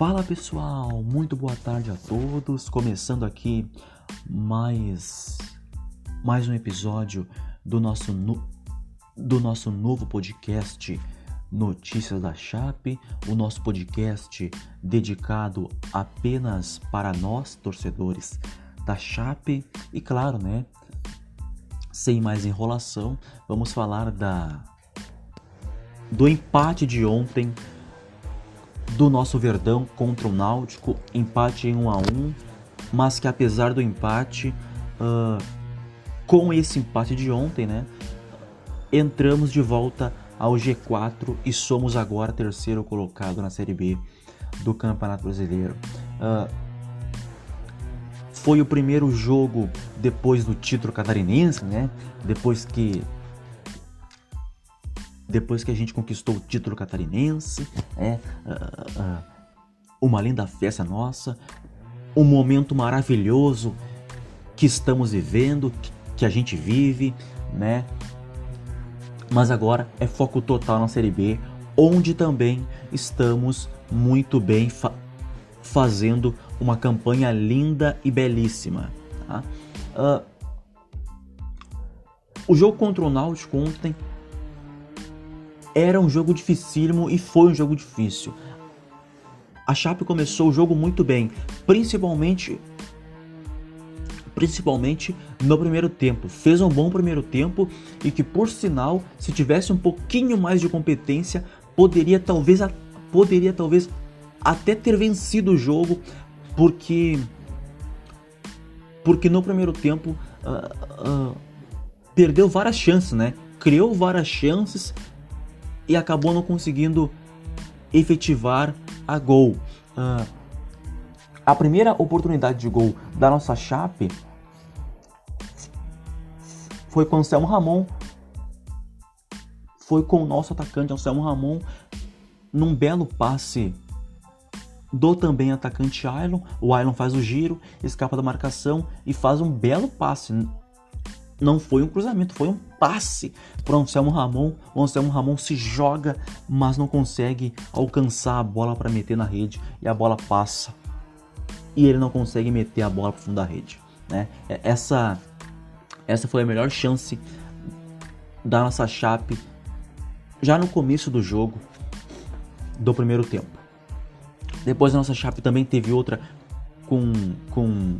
Fala pessoal, muito boa tarde a todos. Começando aqui mais mais um episódio do nosso no, do nosso novo podcast Notícias da Chape, o nosso podcast dedicado apenas para nós torcedores da Chape e claro, né, sem mais enrolação, vamos falar da do empate de ontem do nosso Verdão contra o Náutico, empate em 1 a 1, mas que apesar do empate, uh, com esse empate de ontem, né, entramos de volta ao G4 e somos agora terceiro colocado na Série B do Campeonato Brasileiro. Uh, foi o primeiro jogo depois do título catarinense, né? Depois que depois que a gente conquistou o título catarinense, é uh, uh, uma linda festa nossa, um momento maravilhoso que estamos vivendo, que a gente vive, né? Mas agora é foco total na Série B, onde também estamos muito bem fa fazendo uma campanha linda e belíssima. Tá? Uh, o jogo contra o Náutico ontem era um jogo dificílimo e foi um jogo difícil. A Chape começou o jogo muito bem, principalmente principalmente no primeiro tempo. Fez um bom primeiro tempo e que por sinal, se tivesse um pouquinho mais de competência, poderia talvez poderia talvez até ter vencido o jogo, porque porque no primeiro tempo uh, uh, perdeu várias chances, né? Criou várias chances e acabou não conseguindo efetivar a gol. Uh, a primeira oportunidade de gol da nossa Chape foi com o Anselmo Ramon. Foi com o nosso atacante Anselmo Ramon num belo passe do também atacante Ailon. O Ailon faz o giro, escapa da marcação e faz um belo passe não foi um cruzamento, foi um passe para Anselmo Ramon. O Anselmo Ramon se joga, mas não consegue alcançar a bola para meter na rede e a bola passa. E ele não consegue meter a bola para fundo da rede. Né? É, essa, essa foi a melhor chance da nossa Chape já no começo do jogo do primeiro tempo. Depois a nossa Chape também teve outra com, com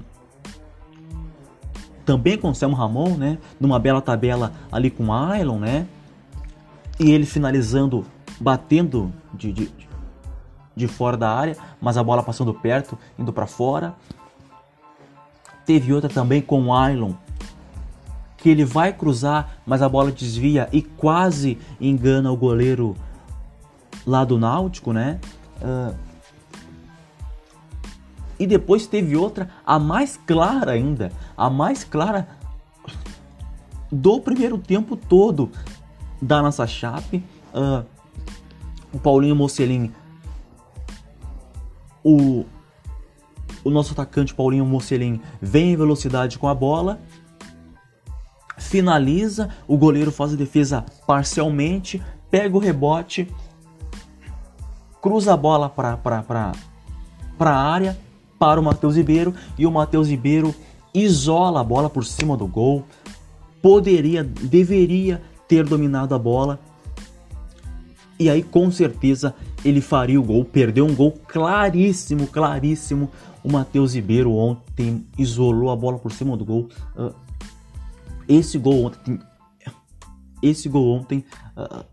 também com o Selmo Ramon, né? Numa bela tabela ali com o Ailon, né? E ele finalizando, batendo de, de, de fora da área, mas a bola passando perto, indo para fora. Teve outra também com o Ailon, que ele vai cruzar, mas a bola desvia e quase engana o goleiro lá do Náutico, né? Uh, e depois teve outra, a mais clara ainda, a mais clara do primeiro tempo todo da nossa chape. Uh, o Paulinho Mocelin, o, o nosso atacante Paulinho Mocelin vem em velocidade com a bola, finaliza, o goleiro faz a defesa parcialmente, pega o rebote, cruza a bola para a área para o Matheus Ribeiro e o Matheus Ribeiro isola a bola por cima do gol. Poderia, deveria ter dominado a bola. E aí com certeza ele faria o gol, perdeu um gol claríssimo, claríssimo. O Matheus Ribeiro ontem isolou a bola por cima do gol. Uh, esse gol ontem, esse gol ontem uh,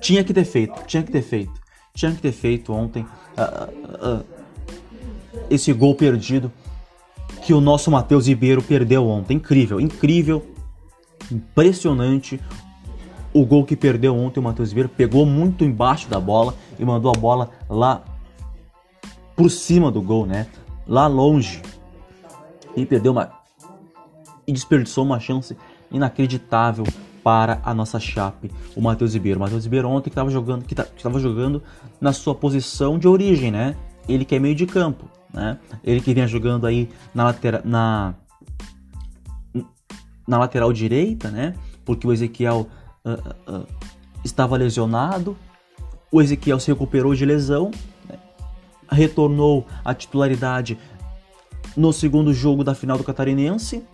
tinha que ter feito, tinha que ter feito, tinha que ter feito ontem. Uh, esse gol perdido que o nosso Matheus Ribeiro perdeu ontem. Incrível, incrível, impressionante. O gol que perdeu ontem o Matheus Ribeiro pegou muito embaixo da bola e mandou a bola lá por cima do gol, né? Lá longe. E perdeu uma e desperdiçou uma chance inacreditável para a nossa chape, o Matheus Ribeiro. O Matheus Ribeiro ontem que estava jogando, estava jogando na sua posição de origem, né? Ele que é meio de campo né? Ele que vinha jogando aí na lateral, na, na lateral direita, né? Porque o Ezequiel uh, uh, estava lesionado, o Ezequiel se recuperou de lesão, né? retornou à titularidade no segundo jogo da final do Catarinense.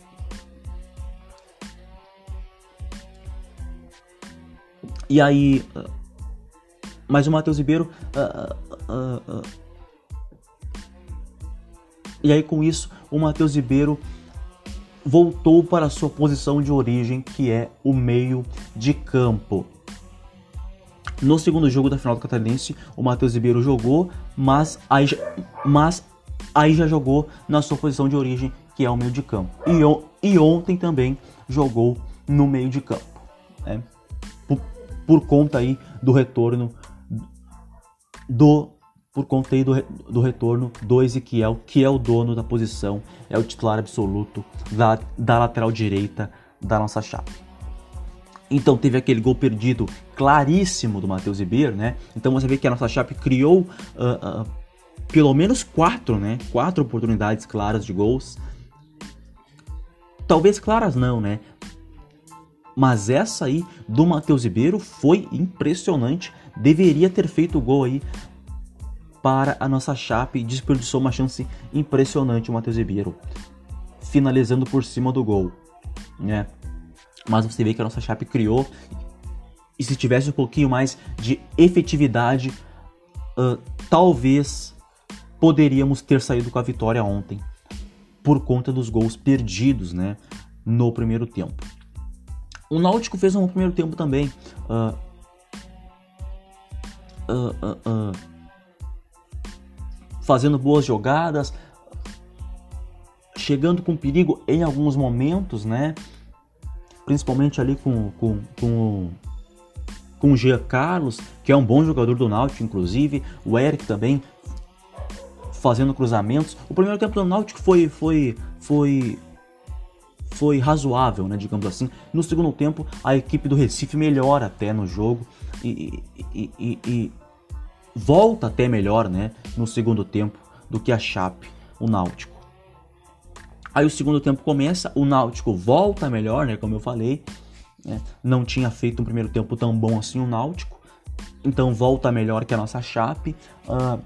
E aí, mas o Matheus Ribeiro uh, uh, uh, e aí com isso o Matheus Ribeiro voltou para a sua posição de origem, que é o meio de campo. No segundo jogo da final do Catarinense, o Matheus Ribeiro jogou, mas aí, mas aí já jogou na sua posição de origem, que é o meio de campo. E, e ontem também jogou no meio de campo. Né? Por, por conta aí do retorno do por conta aí do, do retorno do Ezequiel, que é o dono da posição, é o titular absoluto da, da lateral direita da nossa chave. Então teve aquele gol perdido claríssimo do Matheus Ribeiro, né? Então você vê que a nossa Chape criou uh, uh, pelo menos quatro, né? Quatro oportunidades claras de gols. Talvez claras não, né? Mas essa aí do Matheus Ribeiro foi impressionante. Deveria ter feito o gol aí para a nossa Chape. Desperdiçou uma chance impressionante o Matheus Ribeiro. Finalizando por cima do gol, né? Mas você vê que a nossa Chape criou. E se tivesse um pouquinho mais de efetividade, uh, talvez poderíamos ter saído com a vitória ontem. Por conta dos gols perdidos, né? No primeiro tempo. O Náutico fez um primeiro tempo também. Uh, uh, fazendo boas jogadas, chegando com perigo em alguns momentos, né? principalmente ali com, com, com, com o Jean Carlos, que é um bom jogador do Náutico, inclusive, o Eric também fazendo cruzamentos. O primeiro tempo do Náutico foi foi foi foi razoável, né, digamos assim. No segundo tempo, a equipe do Recife melhora até no jogo e, e, e volta até melhor, né, no segundo tempo do que a Chape, o Náutico. Aí o segundo tempo começa, o Náutico volta melhor, né? Como eu falei. Né? Não tinha feito um primeiro tempo tão bom assim o Náutico. Então volta melhor que a nossa Chape. Uh,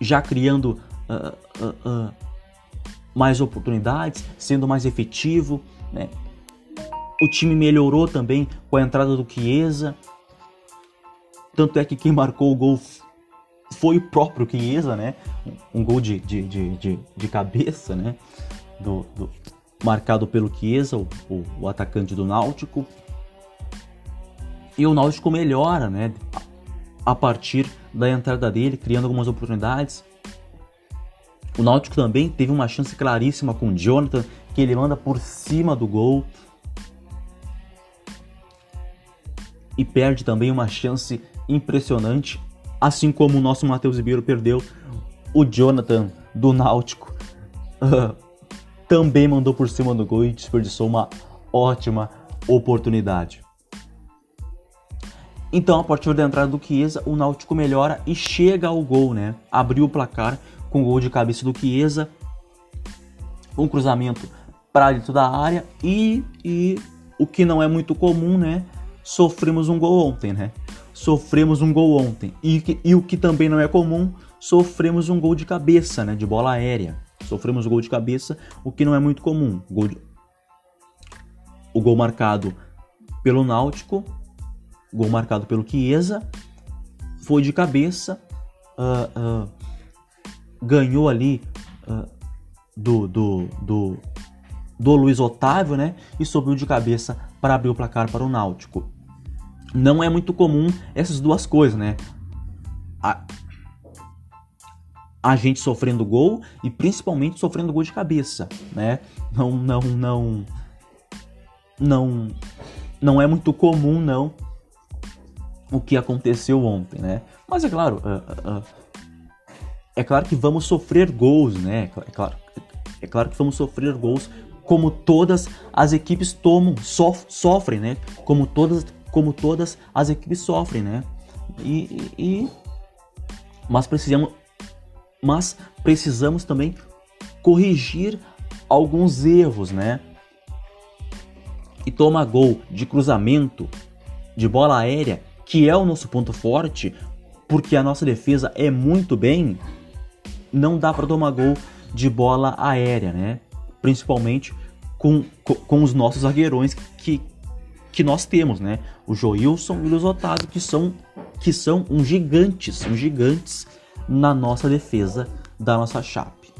já criando uh, uh, mais oportunidades, sendo mais efetivo. Né? O time melhorou também com a entrada do Chiesa. Tanto é que quem marcou o gol foi o próprio Chiesa, né? Um gol de, de, de, de, cabeça, né? Do, do, marcado pelo Chiesa, o, o, o, atacante do Náutico. E o Náutico melhora, né? A partir da entrada dele, criando algumas oportunidades. O Náutico também teve uma chance claríssima com o Jonathan, que ele manda por cima do gol. E perde também uma chance impressionante Assim como o nosso Matheus Ribeiro perdeu, o Jonathan do Náutico uh, também mandou por cima do gol e desperdiçou uma ótima oportunidade. Então, a partir da entrada do Chiesa, o Náutico melhora e chega ao gol, né? Abriu o placar com o gol de cabeça do Chiesa, um cruzamento para dentro da área e, e o que não é muito comum, né? Sofremos um gol ontem, né? Sofremos um gol ontem. E, e o que também não é comum, sofremos um gol de cabeça, né, de bola aérea. Sofremos gol de cabeça, o que não é muito comum. Gol de... O gol marcado pelo Náutico, gol marcado pelo Chiesa, foi de cabeça, uh, uh, ganhou ali uh, do, do, do, do Luiz Otávio, né? E subiu de cabeça para abrir o placar para o Náutico não é muito comum essas duas coisas, né? A, a gente sofrendo gol e principalmente sofrendo gol de cabeça, né? Não, não, não, não, não é muito comum não o que aconteceu ontem, né? Mas é claro, uh, uh, é claro que vamos sofrer gols, né? É claro, é claro que vamos sofrer gols como todas as equipes tomam, sof sofrem, né? Como todas como todas as equipes sofrem, né? E, e mas precisamos, mas precisamos também corrigir alguns erros, né? E tomar gol de cruzamento, de bola aérea, que é o nosso ponto forte, porque a nossa defesa é muito bem, não dá para tomar gol de bola aérea, né? Principalmente com, com, com, os nossos zagueirões que, que nós temos, né? O Joilson e o Luiz Otávio, que são, que são uns gigantes, uns gigantes na nossa defesa da nossa chape.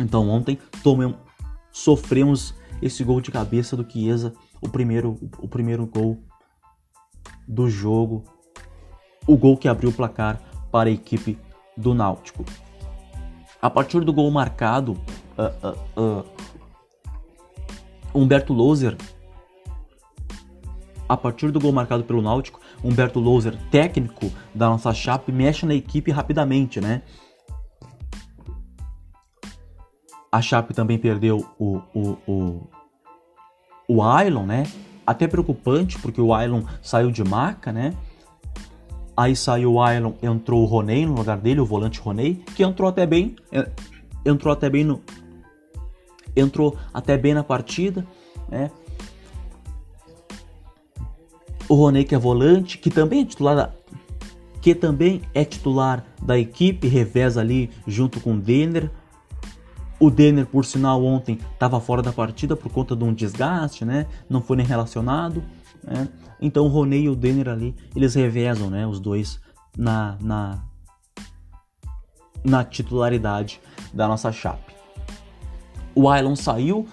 Então ontem sofremos esse gol de cabeça do Chiesa, o primeiro, o primeiro gol do jogo, o gol que abriu o placar para a equipe do Náutico. A partir do gol marcado, uh, uh, uh, Humberto Loser, a partir do gol marcado pelo Náutico, Humberto Loser, técnico da nossa chape, mexe na equipe rapidamente, né? A Chape também perdeu o, o, o, o né? Até preocupante, porque o Ailon saiu de maca, né? Aí saiu o Ailon, entrou o Roney no lugar dele, o volante Roney, que entrou até bem, entrou até bem no entrou até bem na partida, né? O Roney que é volante, que também é titular da, que também é titular da equipe, reveza ali junto com o Denner, o Denner, por sinal, ontem estava fora da partida por conta de um desgaste, né? Não foi nem relacionado. Né? Então o Roney e o Denner ali, eles revezam, né? Os dois na, na, na titularidade da nossa chape. O Ailon saiu,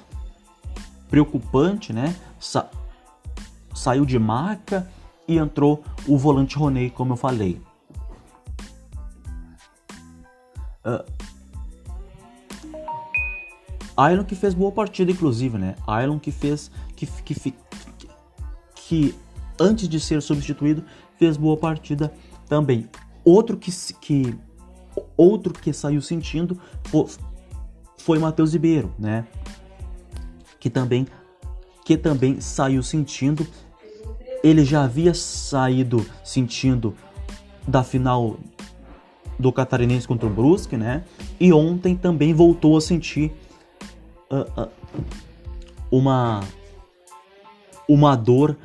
preocupante, né? Sa saiu de marca e entrou o volante Roney, como eu falei. Uh, Ailon que fez boa partida, inclusive, né? Ailon que fez. Que, que, que, que antes de ser substituído, fez boa partida também. Outro que, que, outro que saiu sentindo foi, foi Matheus Ribeiro, né? Que também, que também saiu sentindo. Ele já havia saído sentindo da final do Catarinense contra o Brusque, né? E ontem também voltou a sentir uh, uh, uma uma dor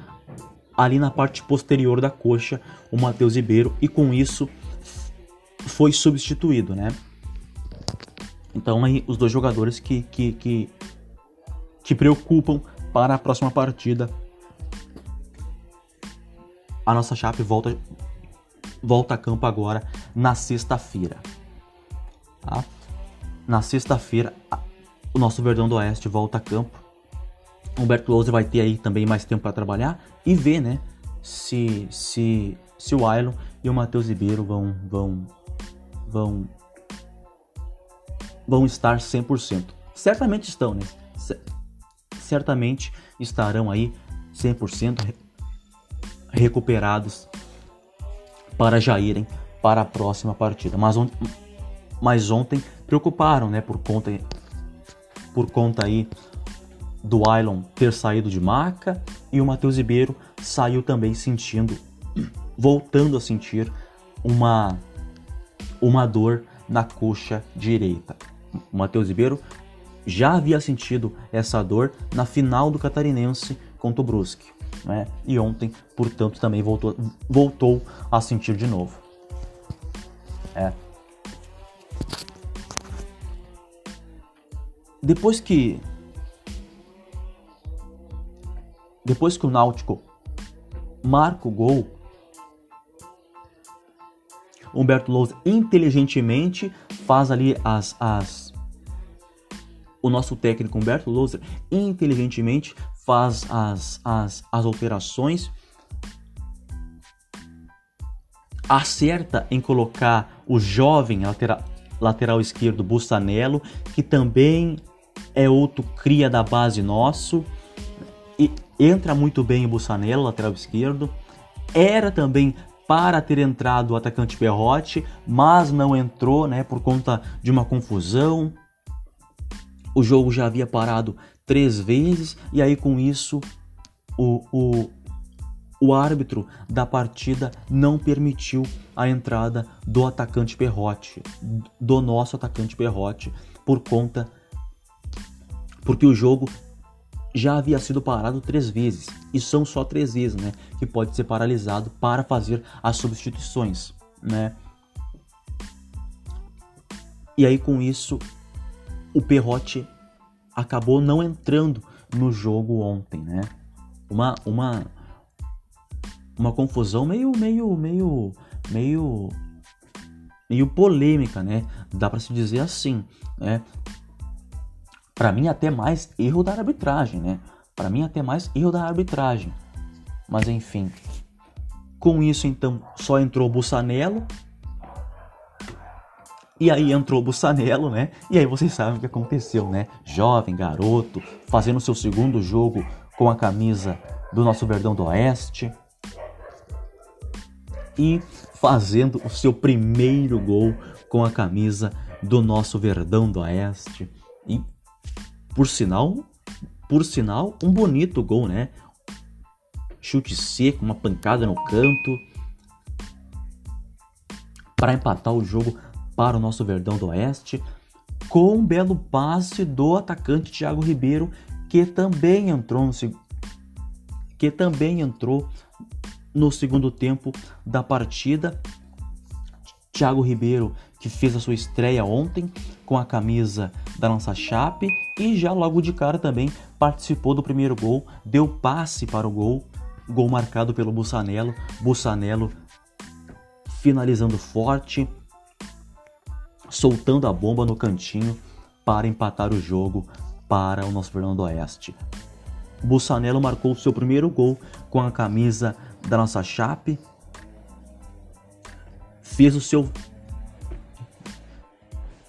ali na parte posterior da coxa, o Matheus Ribeiro, e com isso foi substituído, né? Então aí os dois jogadores que, que, que, que preocupam para a próxima partida. A nossa chape volta, volta a campo agora na sexta-feira. Tá? Na sexta-feira, o nosso Verdão do Oeste volta a campo. Humberto Lousa vai ter aí também mais tempo para trabalhar e ver, né, se se se o Ailon e o Matheus Ribeiro vão vão vão vão estar 100%. Certamente estão, né? Certamente estarão aí 100% recuperados para já irem para a próxima partida. Mas, on mas ontem preocuparam, né, por conta por conta aí do Ailon ter saído de maca e o Matheus Ribeiro saiu também sentindo, voltando a sentir uma, uma dor na coxa direita. O Matheus Ribeiro já havia sentido essa dor na final do Catarinense contra o Brusque. Né? E ontem, portanto, também voltou, voltou a sentir de novo. É. Depois que depois que o Náutico marca o gol, Humberto Lousa inteligentemente faz ali as, as o nosso técnico Humberto Lousa inteligentemente faz as, as, as alterações acerta em colocar o jovem lateral, lateral esquerdo Bussanello, que também é outro cria da base nosso. E entra muito bem o Bussanello, lateral esquerdo. Era também para ter entrado o atacante Perrotti, mas não entrou, né, por conta de uma confusão. O jogo já havia parado três vezes e aí com isso o, o, o árbitro da partida não permitiu a entrada do atacante Perrotti, do nosso atacante Perrotti, por conta porque o jogo já havia sido parado três vezes e são só três vezes, né, que pode ser paralisado para fazer as substituições. né? E aí com isso o Perrote acabou não entrando no jogo ontem, né? Uma uma uma confusão meio meio meio meio meio polêmica, né? Dá para se dizer assim, né? Para mim até mais erro da arbitragem, né? Para mim até mais erro da arbitragem. Mas enfim. Com isso então só entrou o Bussanello. E aí entrou o Bussanello, né? E aí vocês sabem o que aconteceu, né? Jovem, garoto, fazendo seu segundo jogo com a camisa do nosso Verdão do Oeste. E fazendo o seu primeiro gol com a camisa do nosso Verdão do Oeste. E por sinal, por sinal, um bonito gol, né? Chute seco, uma pancada no canto para empatar o jogo para o nosso Verdão do Oeste, com um belo passe do atacante Thiago Ribeiro, que também entrou no que também entrou no segundo tempo da partida. Thiago Ribeiro, que fez a sua estreia ontem com a camisa da nossa Chape e já logo de cara também participou do primeiro gol, deu passe para o gol, gol marcado pelo Bussanello, Bussanello finalizando forte, soltando a bomba no cantinho para empatar o jogo para o nosso Fernando Oeste. Bussanello marcou o seu primeiro gol com a camisa da nossa Chape. Fez o seu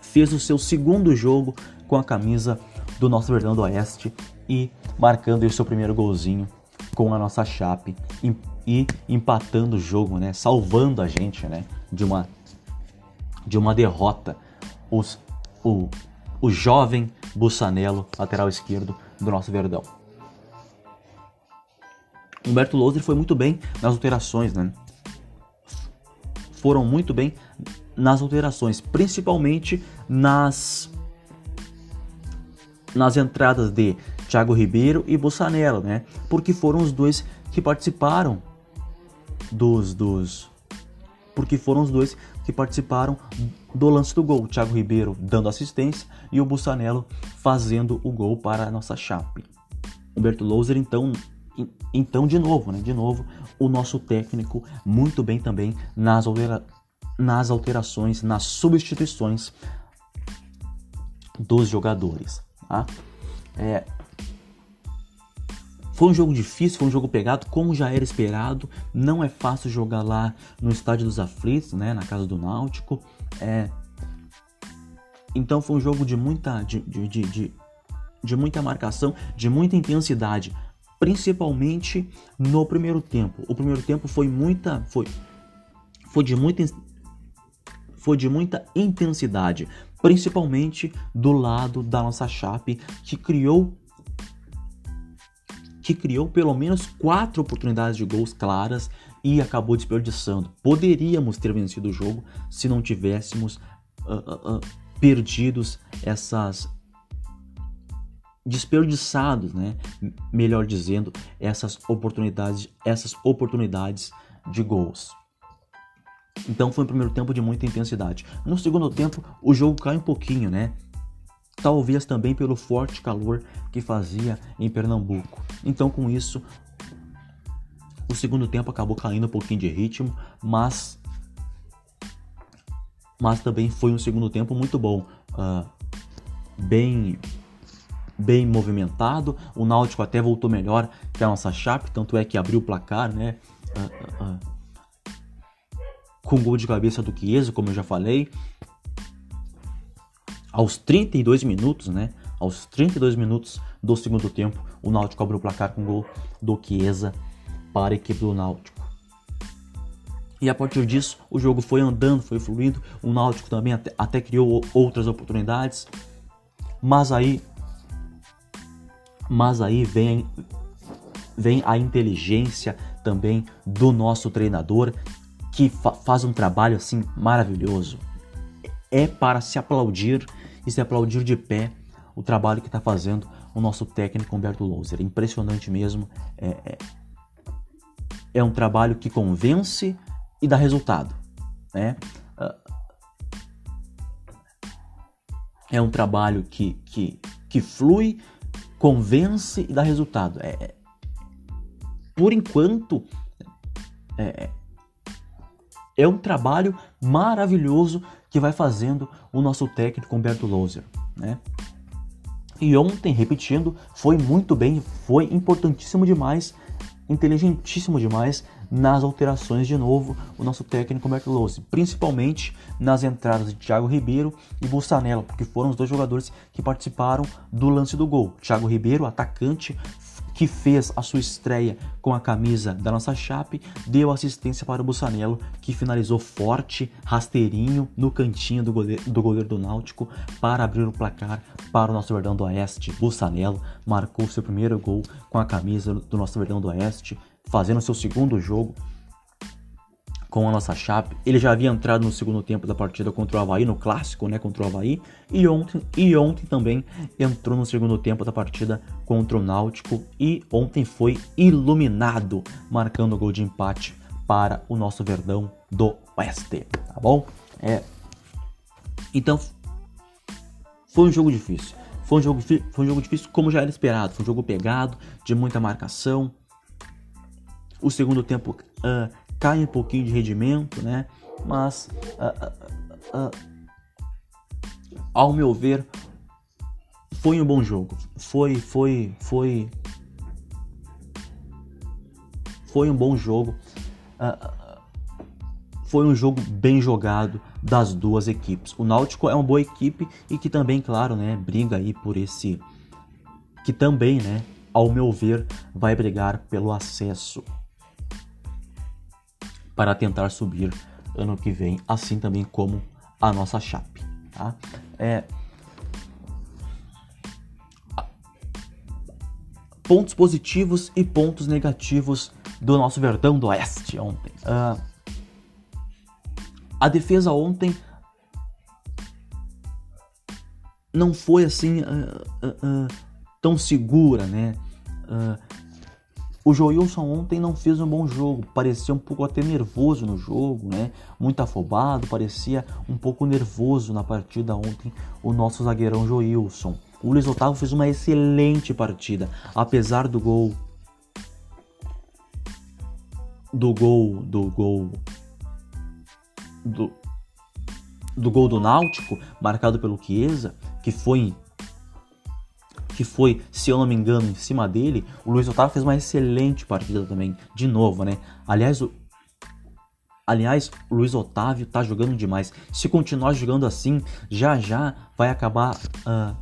fez o seu segundo jogo com a camisa do nosso Verdão do Oeste e marcando o seu primeiro golzinho com a nossa Chape e empatando o jogo, né? Salvando a gente, né? De uma de uma derrota. Os, o, o jovem Bussanello, lateral esquerdo do nosso Verdão. Humberto Louser foi muito bem nas alterações, né? Foram muito bem nas alterações, principalmente nas nas entradas de Thiago Ribeiro e Bussanello, né? Porque foram os dois que participaram dos dos porque foram os dois que participaram do lance do gol. Thiago Ribeiro dando assistência e o Bussanello fazendo o gol para a nossa Chape. Humberto Louser então então, de novo, né? De novo, o nosso técnico muito bem também nas, altera nas alterações, nas substituições dos jogadores. Tá? É, foi um jogo difícil, foi um jogo pegado, como já era esperado. Não é fácil jogar lá no Estádio dos Aflitos, né, na casa do Náutico. É, então foi um jogo de muita, de, de, de, de muita marcação, de muita intensidade principalmente no primeiro tempo. O primeiro tempo foi muita foi foi de muita foi de muita intensidade, principalmente do lado da nossa Chape, que criou que criou pelo menos quatro oportunidades de gols claras e acabou desperdiçando. Poderíamos ter vencido o jogo se não tivéssemos uh, uh, perdidos essas desperdiçados, né? Melhor dizendo, essas oportunidades, essas oportunidades de gols. Então foi um primeiro tempo de muita intensidade. No segundo tempo, o jogo cai um pouquinho, né? Talvez também pelo forte calor que fazia em Pernambuco. Então, com isso, o segundo tempo acabou caindo um pouquinho de ritmo, mas mas também foi um segundo tempo muito bom, uh, bem bem movimentado. O Náutico até voltou melhor que a nossa Chape, tanto é que abriu o placar, né? Uh, uh. Com gol de cabeça do Chiesa, como eu já falei. Aos 32 minutos, né? Aos 32 minutos do segundo tempo, o Náutico abriu o placar com gol do Chiesa para a equipe do Náutico. E a partir disso, o jogo foi andando, foi fluindo. O Náutico também até, até criou outras oportunidades. Mas aí mas aí vem, vem a inteligência também do nosso treinador que fa faz um trabalho assim maravilhoso. É para se aplaudir e se aplaudir de pé o trabalho que está fazendo o nosso técnico Humberto Louser. Impressionante mesmo. É, é, é um trabalho que convence e dá resultado. né? É um trabalho que, que, que flui, convence e dá resultado. É, é por enquanto, é, é um trabalho maravilhoso que vai fazendo o nosso técnico Humberto Loser, né? E ontem, repetindo, foi muito bem, foi importantíssimo demais, inteligentíssimo demais nas alterações de novo o nosso técnico Humberto Loser, principalmente nas entradas de Thiago Ribeiro e Bussanello, porque foram os dois jogadores que participaram do lance do gol. Thiago Ribeiro, atacante, que fez a sua estreia com a camisa da nossa Chape, deu assistência para o Bussanello, que finalizou forte, rasteirinho, no cantinho do goleiro, do goleiro do Náutico para abrir o placar para o nosso Verdão do Oeste. Bussanello marcou seu primeiro gol com a camisa do nosso Verdão do Oeste, fazendo seu segundo jogo com a nossa Chape. Ele já havia entrado no segundo tempo da partida contra o Havaí, no clássico, né, contra o Havaí, e ontem, e ontem também entrou no segundo tempo da partida contra o Náutico e ontem foi iluminado, marcando o gol de empate para o nosso Verdão do Oeste, tá bom? É. Então foi um jogo difícil. Foi um jogo, foi um jogo difícil como já era esperado. Foi um jogo pegado, de muita marcação. O segundo tempo uh, cai um pouquinho de rendimento, né? Mas, uh, uh, uh, ao meu ver, foi um bom jogo. Foi, foi, foi, foi um bom jogo. foi um jogo bem jogado das duas equipes. O Náutico é uma boa equipe e que também, claro, né, briga aí por esse, que também, né, ao meu ver, vai brigar pelo acesso para tentar subir ano que vem, assim também como a nossa Chape. Tá? É... Pontos positivos e pontos negativos do nosso Verdão do Oeste ontem. Uh, a defesa ontem não foi assim uh, uh, tão segura, né? O Joilson ontem não fez um bom jogo, parecia um pouco até nervoso no jogo, né? Muito afobado, parecia um pouco nervoso na partida ontem o nosso zagueirão Joilson. O Luiz Otávio fez uma excelente partida, apesar do gol do gol do gol do, do gol do Náutico marcado pelo Chiesa, que foi que foi, se eu não me engano, em cima dele, o Luiz Otávio fez uma excelente partida também, de novo, né? Aliás, o, aliás, o Luiz Otávio tá jogando demais. Se continuar jogando assim, já já vai acabar uh,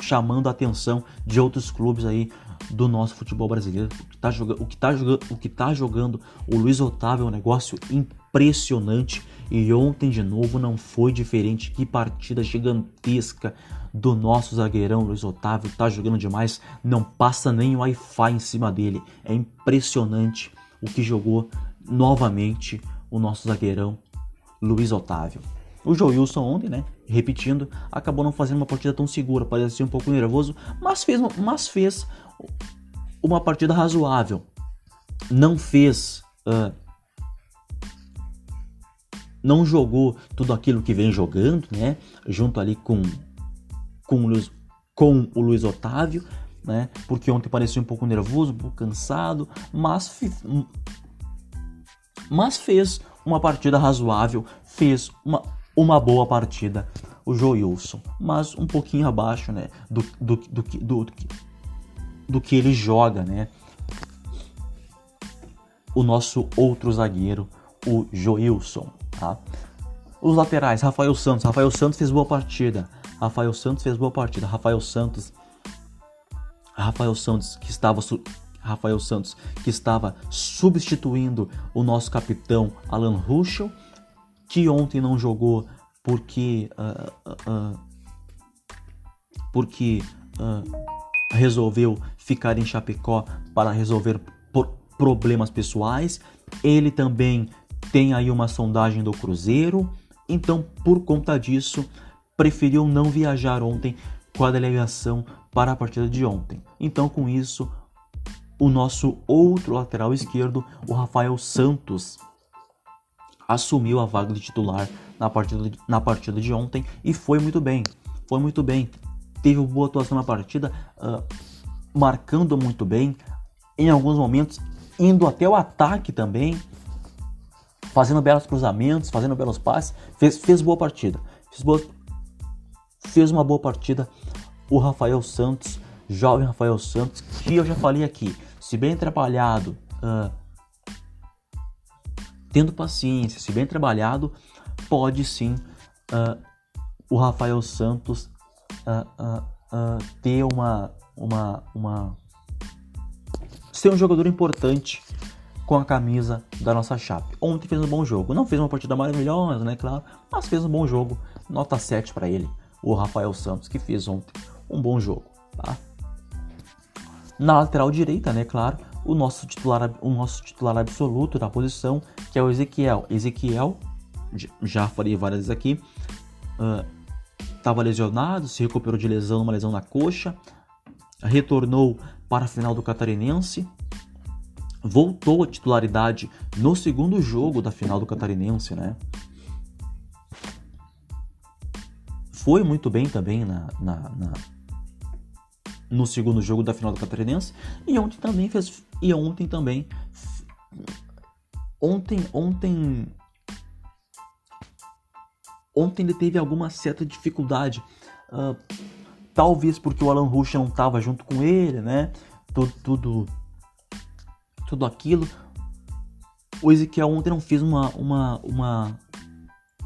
chamando a atenção de outros clubes aí do nosso futebol brasileiro. O que tá jogando, o que tá o que tá jogando o Luiz Otávio é um negócio impressionante e ontem de novo não foi diferente. Que partida gigantesca do nosso zagueirão Luiz Otávio, tá jogando demais, não passa nem Wi-Fi em cima dele. É impressionante o que jogou novamente o nosso zagueirão Luiz Otávio. O Joilson ontem, né, repetindo, acabou não fazendo uma partida tão segura, parecia um pouco nervoso, mas fez, mas fez uma partida razoável. Não fez. Uh, não jogou tudo aquilo que vem jogando, né? Junto ali com com o Luiz, com o Luiz Otávio, né? Porque ontem parecia um pouco nervoso, um pouco cansado, mas, mas fez uma partida razoável, fez uma, uma boa partida o Joilson, mas um pouquinho abaixo, né, do, do, do, do, do, do que ele joga, né? O nosso outro zagueiro, o Joilson, tá? Os laterais, Rafael Santos. Rafael Santos fez boa partida. Rafael Santos fez boa partida. Rafael Santos. Rafael Santos que estava Rafael Santos que estava substituindo o nosso capitão Alan Ruschel, que ontem não jogou porque uh, uh, uh, porque resolveu ficar em Chapecó para resolver problemas pessoais. Ele também tem aí uma sondagem do Cruzeiro. Então, por conta disso, preferiu não viajar ontem com a delegação para a partida de ontem. Então, com isso, o nosso outro lateral esquerdo, o Rafael Santos, assumiu a vaga de titular na partida, na partida de ontem e foi muito bem. Foi muito bem. Teve uma boa atuação na partida, uh, marcando muito bem, em alguns momentos indo até o ataque também, fazendo belos cruzamentos, fazendo belos passes. Fez, fez boa partida. Fez, boa, fez uma boa partida o Rafael Santos, jovem Rafael Santos, que eu já falei aqui, se bem trabalhado. Uh, tendo paciência, se bem trabalhado, pode sim uh, o Rafael Santos uh, ter uma, uma, uma ser um jogador importante com a camisa da nossa Chape. Ontem fez um bom jogo, não fez uma partida maravilhosa, né, claro, mas fez um bom jogo. Nota 7 para ele, o Rafael Santos que fez ontem um bom jogo, tá? Na lateral direita, né, claro, o nosso titular, o nosso titular absoluto da posição, que é o Ezequiel. Ezequiel, já falei várias vezes aqui, estava uh, lesionado, se recuperou de lesão, uma lesão na coxa, retornou para a final do Catarinense, voltou à titularidade no segundo jogo da final do Catarinense, né? Foi muito bem também na, na, na no segundo jogo da final do Catarinense e ontem também fez e ontem também ontem ontem ontem ele teve alguma certa dificuldade uh, talvez porque o Alan Rush não estava junto com ele né tudo tudo tudo aquilo o Ezequiel ontem não fez uma uma uma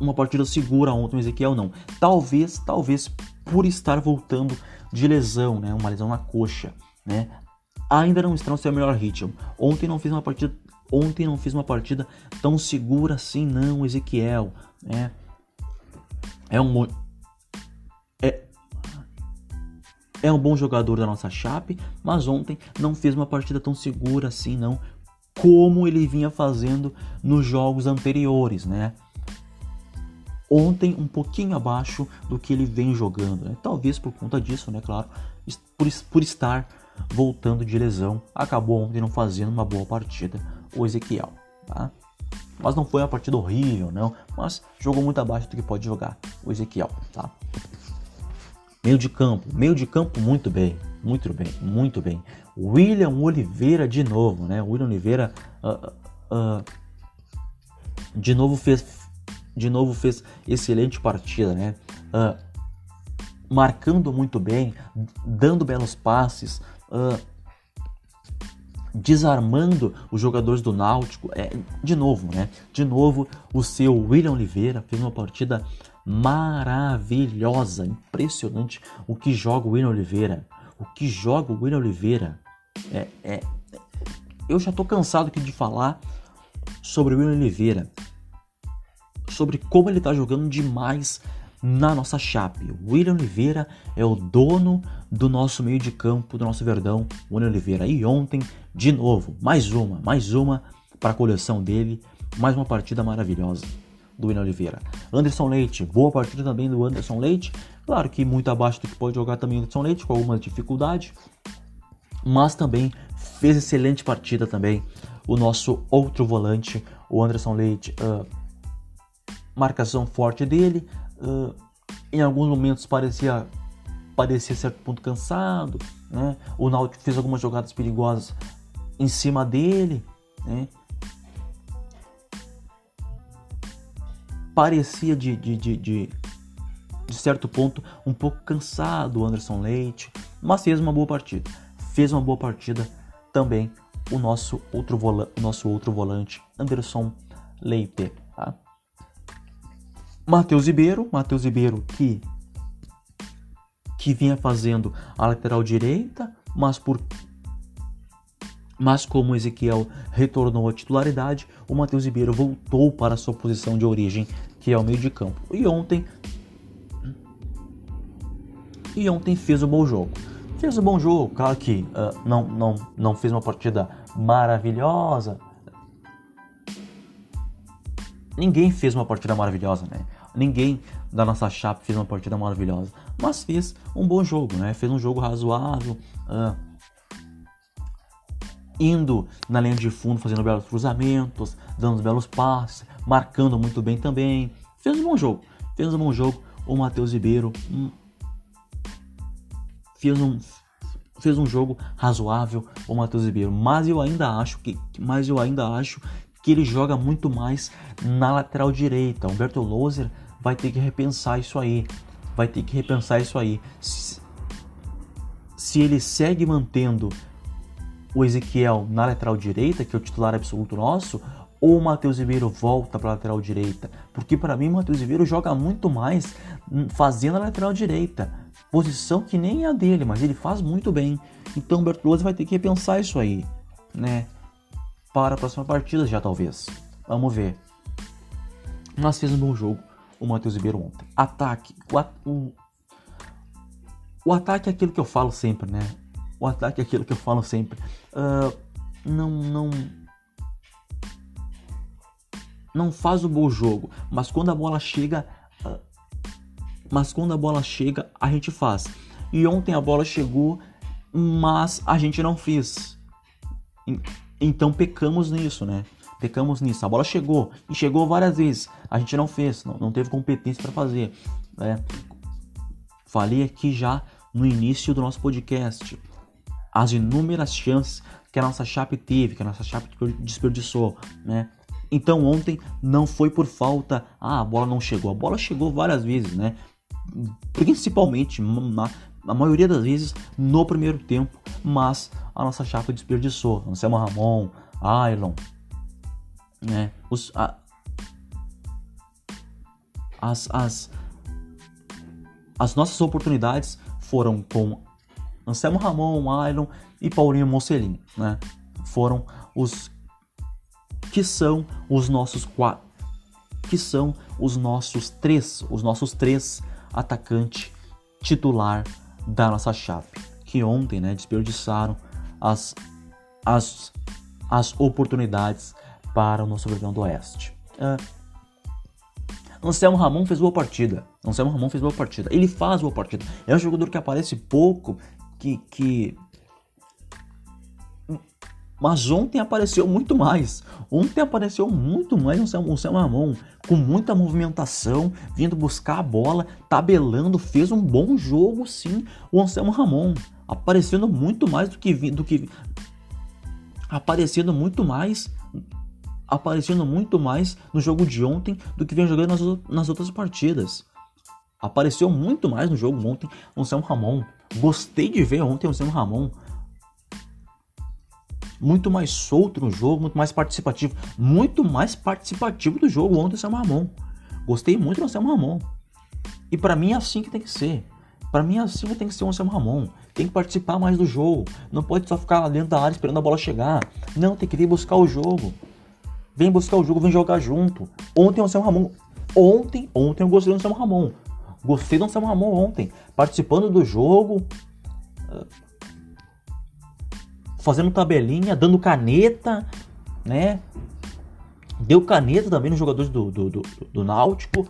uma partida segura ontem o Ezequiel não talvez talvez por estar voltando de lesão, né? Uma lesão na coxa, né? Ainda não está no seu melhor ritmo. Ontem não fiz uma partida, ontem não fiz uma partida tão segura assim, não, Ezequiel, né? É um é um bom jogador da nossa Chape, mas ontem não fez uma partida tão segura assim, não, como ele vinha fazendo nos jogos anteriores, né? ontem um pouquinho abaixo do que ele vem jogando. Né? Talvez por conta disso, né? Claro, por, por estar voltando de lesão, acabou ontem não fazendo uma boa partida o Ezequiel. Tá? Mas não foi uma partida horrível, não. Mas jogou muito abaixo do que pode jogar o Ezequiel. Tá? Meio de campo, meio de campo muito bem, muito bem, muito bem. William Oliveira de novo, né? William Oliveira uh, uh, de novo fez, de novo fez excelente partida, né? Uh, marcando muito bem, dando belos passes, desarmando os jogadores do Náutico. É, de novo, né? De novo, o seu William Oliveira fez uma partida maravilhosa, impressionante o que joga o William Oliveira. O que joga o William Oliveira. É, é, eu já tô cansado aqui de falar sobre o William Oliveira sobre como ele está jogando demais na nossa chape. O William Oliveira é o dono do nosso meio de campo, do nosso Verdão, William Oliveira. E ontem, de novo, mais uma, mais uma para a coleção dele, mais uma partida maravilhosa do William Oliveira. Anderson Leite, boa partida também do Anderson Leite. Claro que muito abaixo do que pode jogar também o Anderson Leite, com alguma dificuldade, mas também fez excelente partida também o nosso outro volante, o Anderson Leite. Uh, marcação forte dele. Uh, em alguns momentos parecia parecia certo ponto cansado, né? O Náutico fez algumas jogadas perigosas em cima dele, né? Parecia de, de, de, de, de certo ponto um pouco cansado o Anderson Leite, mas fez uma boa partida. Fez uma boa partida também o nosso outro volante, nosso outro volante Anderson Leite, tá? Matheus Ribeiro, Matheus Ribeiro que que vinha fazendo a lateral direita, mas por mas como Ezequiel retornou à titularidade, o Matheus Ribeiro voltou para sua posição de origem, que é o meio de campo. E ontem e ontem fez um bom jogo. Fez um bom jogo, claro que uh, não, não, não fez uma partida maravilhosa. Ninguém fez uma partida maravilhosa, né? Ninguém da nossa chapa fez uma partida maravilhosa, mas fez um bom jogo, né? Fez um jogo razoável, uh, indo na linha de fundo, fazendo belos cruzamentos, dando belos passes, marcando muito bem também. Fez um bom jogo, fez um bom jogo. O Matheus Ribeiro fez um fez um jogo razoável o Matheus Ribeiro, mas eu ainda acho que mas eu ainda acho que ele joga muito mais na lateral direita. O Humberto Loser vai ter que repensar isso aí. Vai ter que repensar isso aí. Se, se ele segue mantendo o Ezequiel na lateral direita, que é o titular absoluto nosso, ou o Matheus Ribeiro volta para lateral direita? Porque para mim o Matheus Ribeiro joga muito mais fazendo a lateral direita, posição que nem é a dele, mas ele faz muito bem. Então o Bertolozzi vai ter que repensar isso aí, né? Para a próxima partida já talvez. Vamos ver. Mas fez um bom jogo o Matheus Ribeiro ontem. Ataque, o, o, o ataque é aquilo que eu falo sempre, né? O ataque é aquilo que eu falo sempre. Uh, não, não não faz o bom jogo, mas quando a bola chega, ah, mas quando a bola chega, a gente faz. E ontem a bola chegou, mas a gente não fez. Então pecamos nisso, né? Pecamos nisso. A bola chegou e chegou várias vezes. A gente não fez, não, não teve competência para fazer. Né? Falei aqui já no início do nosso podcast as inúmeras chances que a nossa chape teve, que a nossa chape desperdiçou, né? Então ontem não foi por falta, ah, a bola não chegou. A bola chegou várias vezes, né? Principalmente, na, na maioria das vezes, no primeiro tempo, mas a nossa chapa desperdiçou. Anselmo Ramon, Ailon, né? Os, a, as, as, as nossas oportunidades foram com Anselmo Ramon, Ailon e Paulinho Mocelin, né? Foram os que são os nossos quatro, que são os nossos três, os nossos três atacantes titular da nossa chape, que ontem, né, desperdiçaram as as as oportunidades para o nosso Verdão do Oeste. Uh, Anselmo Ramon fez boa partida. Anselmo Ramon fez boa partida. Ele faz boa partida. É um jogador que aparece pouco, que, que mas ontem apareceu muito mais. Ontem apareceu muito mais o Sam Ramon, com muita movimentação, vindo buscar a bola, tabelando, fez um bom jogo sim, o Anselmo Ramon, aparecendo muito mais do que do que aparecendo muito mais aparecendo muito mais no jogo de ontem do que vem jogando nas, nas outras partidas. Apareceu muito mais no jogo ontem o Anselmo Ramon. Gostei de ver ontem o Anselmo Ramon muito mais solto no jogo, muito mais participativo, muito mais participativo do jogo ontem o Samuel Ramon. Gostei muito do Samuel Ramon. E para mim é assim que tem que ser. Para mim é assim que tem que ser o Samuel Ramon. Tem que participar mais do jogo. Não pode só ficar lá dentro da área esperando a bola chegar. Não, tem que vir buscar o jogo. Vem buscar o jogo, vem jogar junto. Ontem o Samuel Ramon. Ontem, ontem eu gostei do Samuel Ramon. Gostei do Samuel Ramon ontem. Participando do jogo fazendo tabelinha, dando caneta, né? Deu caneta também nos jogadores do, do, do, do Náutico.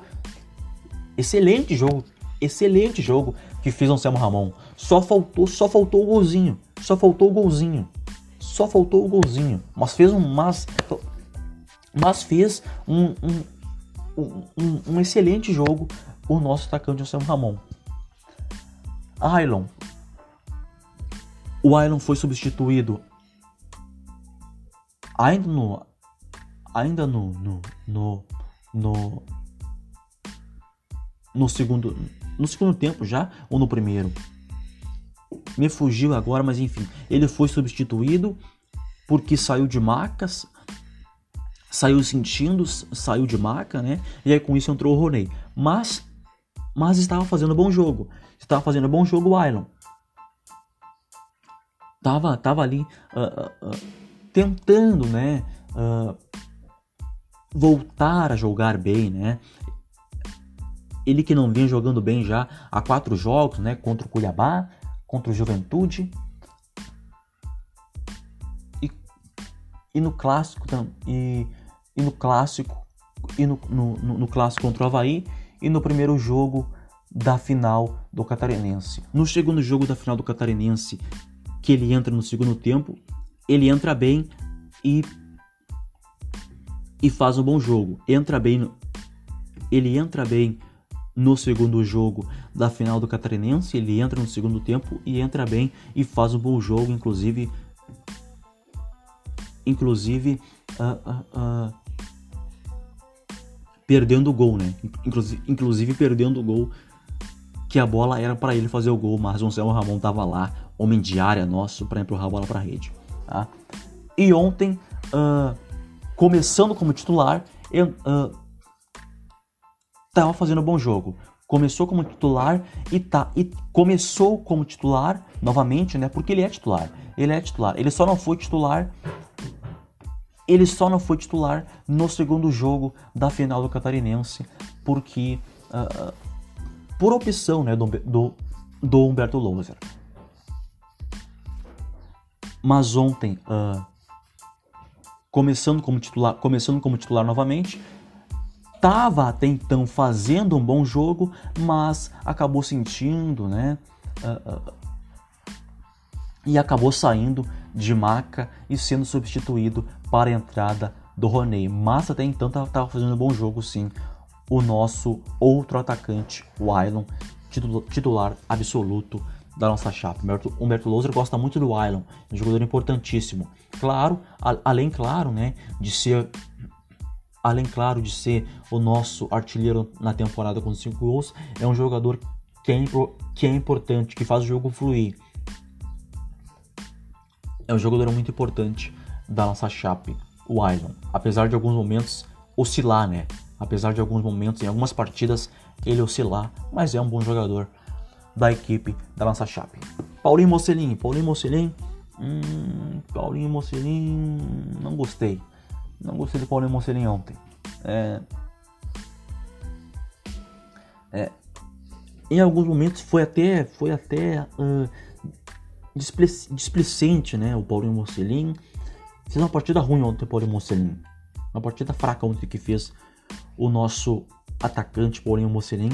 Excelente jogo, excelente jogo que fez o Anselmo Ramon. Só faltou, só faltou o golzinho, só faltou o golzinho, só faltou o golzinho. Mas fez um, mas, mas fez um, um, um, um excelente jogo o nosso atacante Anselmo Ramon. Ailon, o Ailon foi substituído. Ainda no ainda no no, no, no, no segundo no segundo tempo já ou no primeiro? Me fugiu agora mas enfim. Ele foi substituído porque saiu de macas saiu sentindo saiu de maca né? E aí com isso entrou o Roney. Mas mas estava fazendo bom jogo. Estava fazendo bom jogo o Ailon tava, tava ali uh, uh, tentando, né, voltar a jogar bem, né? Ele que não vinha jogando bem já há quatro jogos, né? Contra o Cuiabá, contra o Juventude. E, e no clássico e, e no clássico e no, no, no, clássico contra o Havaí e no primeiro jogo da final do Catarinense. No segundo jogo da final do Catarinense, que ele entra no segundo tempo, ele entra bem e e faz um bom jogo. Entra bem, no, ele entra bem no segundo jogo da final do Catarinense, ele entra no segundo tempo e entra bem e faz um bom jogo, inclusive inclusive uh, uh, uh, perdendo o gol, né? Inclusive, inclusive perdendo o gol que a bola era para ele fazer o gol, mas o Anselmo Ramon tava lá, homem de área nosso, para empurrar a bola para a rede. Tá? E ontem, uh, começando como titular, eu, uh, fazendo um bom jogo. Começou como titular e tá e começou como titular novamente, né? Porque ele é titular. Ele é titular. Ele só não foi titular. Ele só não foi titular no segundo jogo da final do Catarinense, porque uh, por opção, né, do, do, do Humberto Louser. Mas ontem, uh, começando como titular, começando como titular novamente, estava até então fazendo um bom jogo, mas acabou sentindo, né? Uh, uh, e acabou saindo de maca e sendo substituído para a entrada do Roney. Mas até então estava fazendo um bom jogo, sim. O nosso outro atacante, o Ailon, titular absoluto da nossa chapa. Humberto, Louser gosta muito do Ailon, um jogador importantíssimo. Claro, a, além, claro, né, de ser além, claro, de ser o nosso artilheiro na temporada com 5 gols, é um jogador que é, que é importante, que faz o jogo fluir. É um jogador muito importante da nossa chape, o Ailon. Apesar de alguns momentos oscilar, né? Apesar de alguns momentos, em algumas partidas, ele oscilar, mas é um bom jogador da equipe da nossa chape. Paulinho Mocelin, Paulinho Mocelin, hum, Paulinho Mocelin, não gostei. Não gostei do Paulinho Mocelin ontem. É, é, em alguns momentos foi até, foi até uh, displicente, né? O Paulinho Mocelin fez uma partida ruim ontem, o Paulinho Mocelin. Uma partida fraca ontem que fez o nosso atacante Paulinho Mocelin.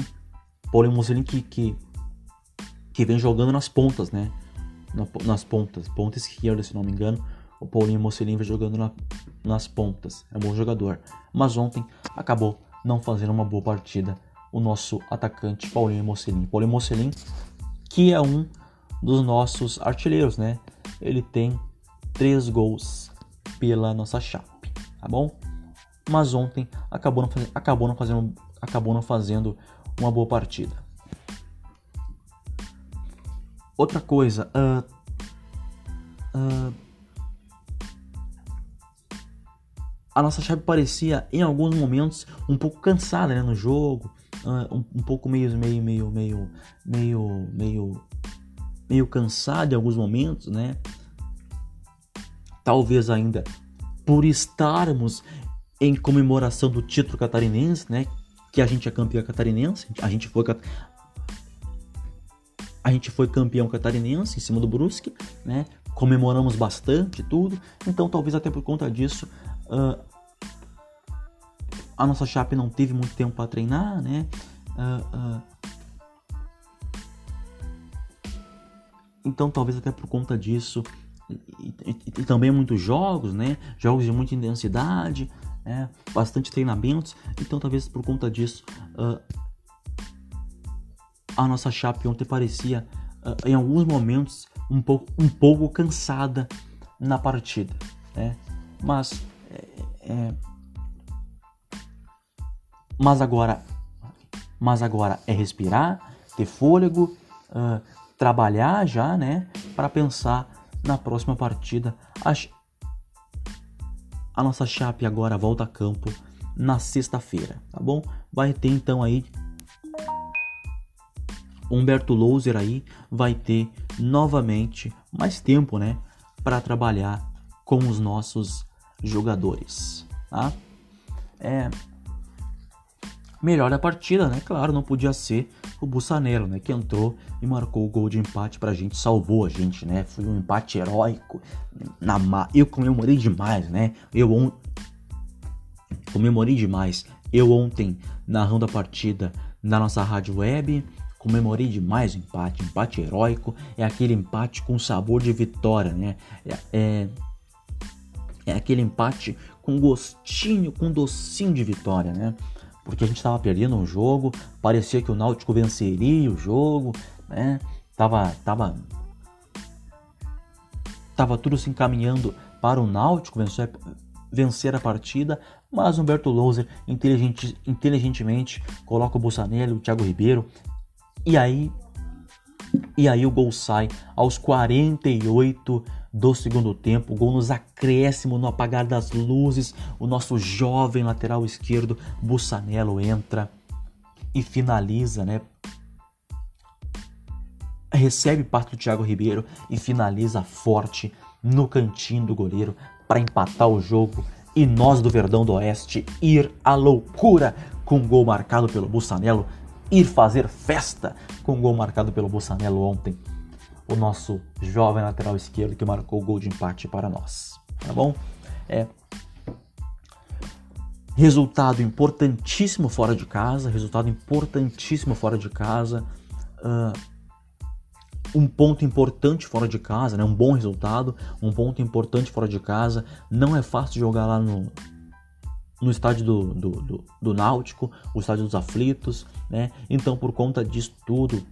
Paulinho Mocelin que, que, que vem jogando nas pontas, né? nas pontas, ponta esquerda, se não me engano o Paulinho Mocelin vem jogando na, nas pontas. É um bom jogador. Mas ontem acabou não fazendo uma boa partida o nosso atacante Paulinho Mocelin. Paulinho Mocelin, que é um dos nossos artilheiros, né? Ele tem três gols pela nossa chape, tá bom? Mas ontem acabou não, acabou não, fazendo, acabou não fazendo uma boa partida. Outra coisa, uh, uh, a nossa chave parecia em alguns momentos um pouco cansada né, no jogo, uh, um, um, pouco meio meio meio meio meio meio meio cansada em alguns momentos, né? Talvez ainda por estarmos em comemoração do título catarinense, né? Que a gente é campeão catarinense, a gente foi a gente foi campeão catarinense em cima do Brusque, né? Comemoramos bastante tudo, então talvez até por conta disso Uh, a nossa Chape não teve muito tempo para treinar, né? Uh, uh, então, talvez até por conta disso, e, e, e, também muitos jogos, né? Jogos de muita intensidade, né? bastante treinamentos. Então, talvez por conta disso, uh, a nossa Chape ontem parecia, uh, em alguns momentos, um pouco, um pouco cansada na partida, né? Mas é... Mas agora, mas agora é respirar, ter fôlego, uh, trabalhar já, né, para pensar na próxima partida. A, a nossa Chape agora volta a campo na sexta-feira, tá bom? Vai ter então aí Humberto Louser aí vai ter novamente mais tempo, né, para trabalhar com os nossos jogadores. Tá? É, melhor da partida, né? Claro, não podia ser o Bussanero, né? Que entrou e marcou o gol de empate pra gente, salvou a gente, né? Foi um empate heróico. Na ma... Eu comemorei demais, né? Eu on... comemorei demais. Eu ontem, narrando a partida na nossa rádio web, comemorei demais o empate. Empate heróico é aquele empate com sabor de vitória, né? É, é é aquele empate com gostinho, com docinho de vitória, né? Porque a gente estava perdendo um jogo, parecia que o Náutico venceria o jogo, né? Tava, tava, tava tudo se encaminhando para o Náutico vencer, vencer a partida, mas Humberto Louser inteligente, inteligentemente coloca o Bussanelli, o Thiago Ribeiro, e aí e aí o gol sai aos 48 do segundo tempo, gol nos acréscimo, no apagar das luzes, o nosso jovem lateral esquerdo, Bussanello, entra e finaliza, né? Recebe parte do Thiago Ribeiro e finaliza forte no cantinho do goleiro para empatar o jogo. E nós do Verdão do Oeste ir à loucura com um gol marcado pelo Bussanello, ir fazer festa com um gol marcado pelo Bussanello ontem o nosso jovem lateral esquerdo que marcou o gol de empate para nós. Tá bom? É. Resultado importantíssimo fora de casa, resultado importantíssimo fora de casa. Uh, um ponto importante fora de casa, né? um bom resultado, um ponto importante fora de casa. Não é fácil jogar lá no, no estádio do, do, do, do Náutico, o estádio dos aflitos, né? Então, por conta disso tudo,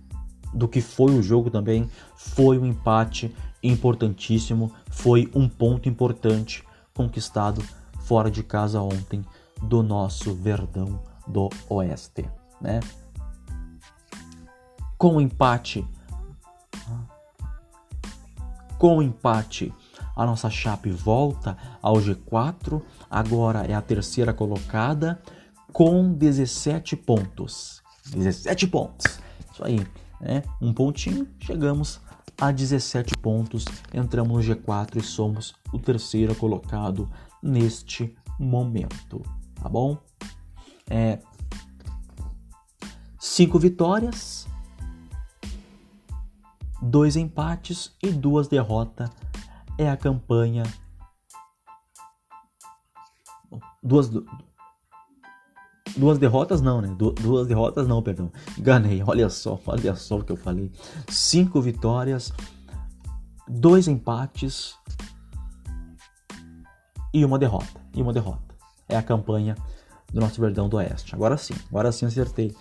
do que foi o jogo também, foi um empate importantíssimo, foi um ponto importante conquistado fora de casa ontem do nosso Verdão do Oeste, né? Com o empate com o empate, a nossa Chape volta ao G4, agora é a terceira colocada com 17 pontos. 17 pontos. Isso aí né? um pontinho, chegamos a 17 pontos, entramos no G4 e somos o terceiro colocado neste momento, tá bom? É, cinco vitórias, dois empates e duas derrotas é a campanha. Duas, Duas derrotas não, né? Du duas derrotas não, perdão. Enganei. Olha só, olha só o que eu falei. Cinco vitórias, dois empates e uma derrota. E uma derrota. É a campanha do nosso Verdão do Oeste. Agora sim, agora sim acertei.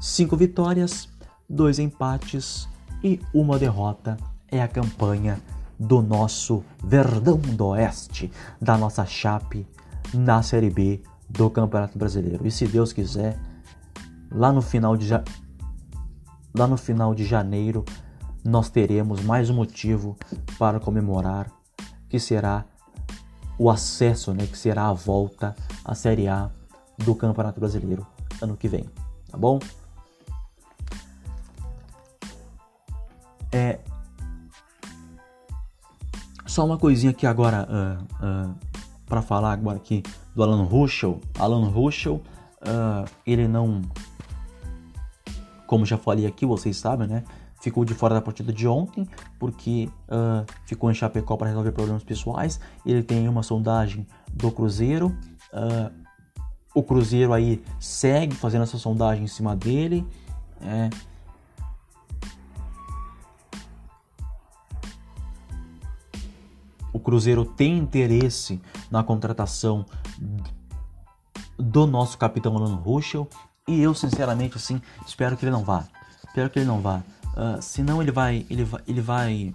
Cinco vitórias, dois empates e uma derrota. É a campanha do nosso Verdão do Oeste, da nossa Chape na Série B do Campeonato Brasileiro. E se Deus quiser, lá no final de ja... lá no final de janeiro nós teremos mais um motivo para comemorar, que será o acesso, né, que será a volta à Série A do Campeonato Brasileiro ano que vem, tá bom? É só uma coisinha aqui agora uh, uh, para falar agora aqui do Alan Ruschel. Alan Ruschel, uh, ele não, como já falei aqui, vocês sabem, né? Ficou de fora da partida de ontem porque ficou em Chapecó para resolver problemas pessoais. Ele tem uma sondagem do Cruzeiro. O Cruzeiro aí segue fazendo essa sondagem em cima dele. É, o Cruzeiro tem interesse na contratação do nosso capitão Alan Ruschel. E eu sinceramente assim espero que ele não vá. Espero que ele não vá. Uh, senão ele vai ele vai ele vai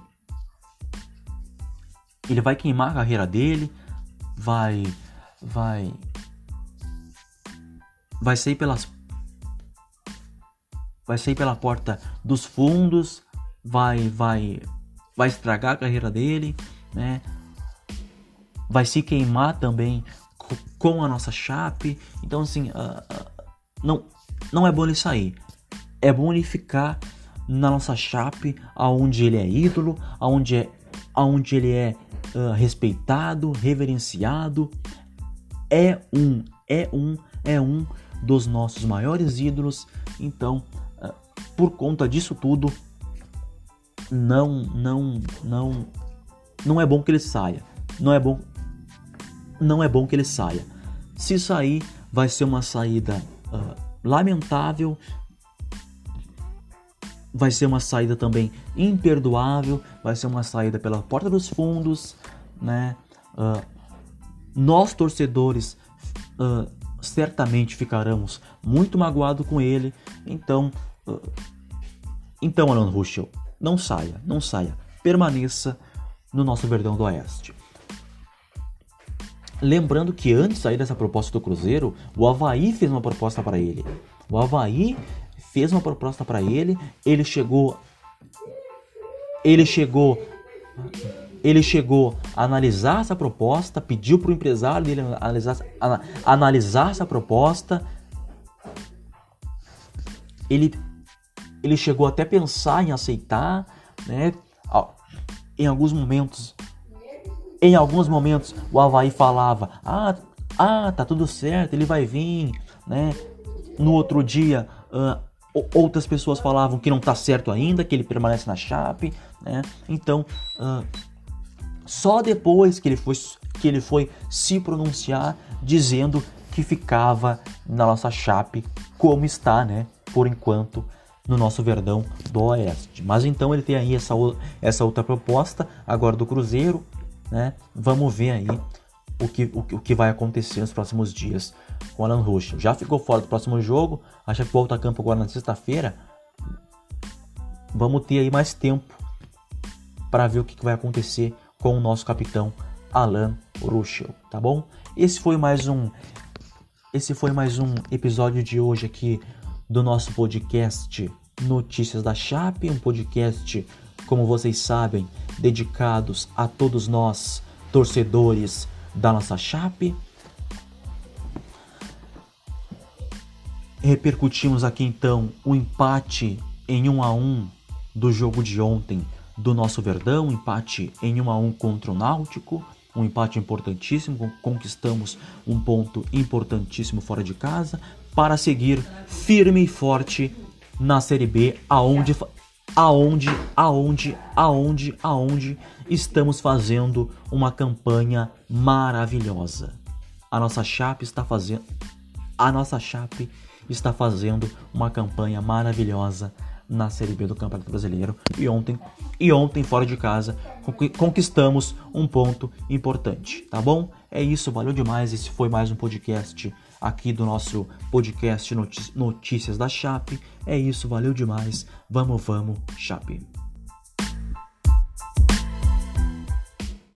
ele vai queimar a carreira dele vai vai vai sair pelas vai sair pela porta dos fundos vai vai vai estragar a carreira dele né? Vai se queimar também com a nossa chape. Então, assim, uh, uh, não, não é bom ele sair. É bom ele ficar na nossa chape, aonde ele é ídolo, aonde, é, aonde ele é uh, respeitado, reverenciado. É um, é um, é um dos nossos maiores ídolos. Então, por conta disso tudo, não, não, não não é bom que ele saia. Não é bom não é bom que ele saia. Se sair, vai ser uma saída uh, lamentável, vai ser uma saída também imperdoável, vai ser uma saída pela porta dos fundos, né? Uh, nós torcedores uh, certamente ficaremos muito magoados com ele. Então, então Alan Ruschel, não saia, não saia, permaneça no nosso Verdão do Oeste. Lembrando que antes de sair dessa proposta do Cruzeiro, o Havaí fez uma proposta para ele. O Havaí fez uma proposta para ele, ele chegou ele chegou ele chegou a analisar essa proposta, pediu para o empresário dele analisar, analisar essa proposta. Ele, ele chegou até pensar em aceitar, né? Em alguns momentos, em alguns momentos o Havaí falava: ah, ah, tá tudo certo, ele vai vir, né? No outro dia, uh, outras pessoas falavam que não tá certo ainda, que ele permanece na Chape, né? Então, uh, só depois que ele foi que ele foi se pronunciar dizendo que ficava na nossa Chape como está, né? Por enquanto no nosso Verdão do Oeste. Mas então ele tem aí essa, essa outra proposta agora do Cruzeiro, né? Vamos ver aí o que, o, o que vai acontecer nos próximos dias com o Alan Ruschel. Já ficou fora do próximo jogo, acha que volta a campo agora na sexta-feira. Vamos ter aí mais tempo para ver o que vai acontecer com o nosso capitão Alan Ruschel, tá bom? Esse foi mais um esse foi mais um episódio de hoje aqui do nosso podcast Notícias da Chape, um podcast, como vocês sabem, dedicados a todos nós, torcedores da nossa Chape. Repercutimos aqui então o empate em 1 a 1 do jogo de ontem do nosso Verdão, empate em 1 a 1 contra o Náutico, um empate importantíssimo, conquistamos um ponto importantíssimo fora de casa para seguir firme e forte na Série B, aonde aonde aonde aonde aonde estamos fazendo uma campanha maravilhosa. A nossa Chape está fazendo a nossa Chape está fazendo uma campanha maravilhosa na Série B do Campeonato Brasileiro e ontem e ontem fora de casa conquistamos um ponto importante, tá bom? É isso, valeu demais. Esse foi mais um podcast aqui do nosso podcast Notícias da Chape. É isso, valeu demais. Vamos, vamos, Chape.